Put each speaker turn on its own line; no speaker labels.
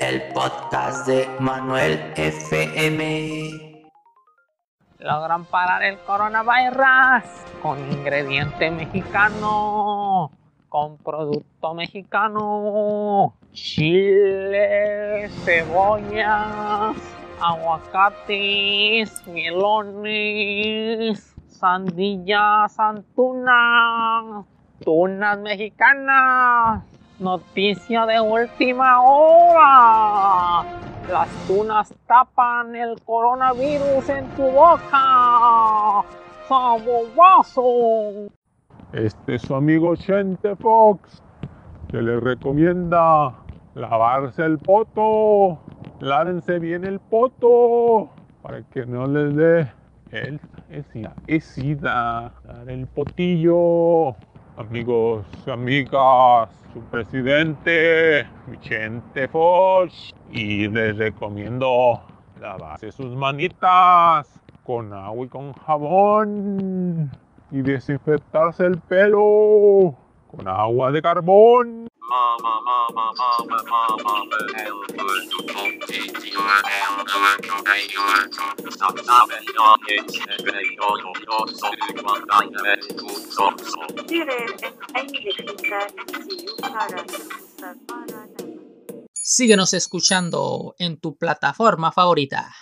el podcast de Manuel FM.
Logran parar el coronavirus con ingrediente mexicano, con producto mexicano, chile, cebollas, aguacates, melones, sandillas, antunas, tunas mexicanas. Noticia de última hora. Las tunas tapan el coronavirus en tu boca. ¡Sabobazo!
Este es su amigo Chente Fox, que le recomienda lavarse el poto. Lávense bien el poto para que no les dé el sida. Dar el potillo. Amigos, amigas, su presidente, Vicente Fox, y les recomiendo lavarse sus manitas con agua y con jabón y desinfectarse el pelo con agua de carbón.
Síguenos escuchando en tu plataforma favorita.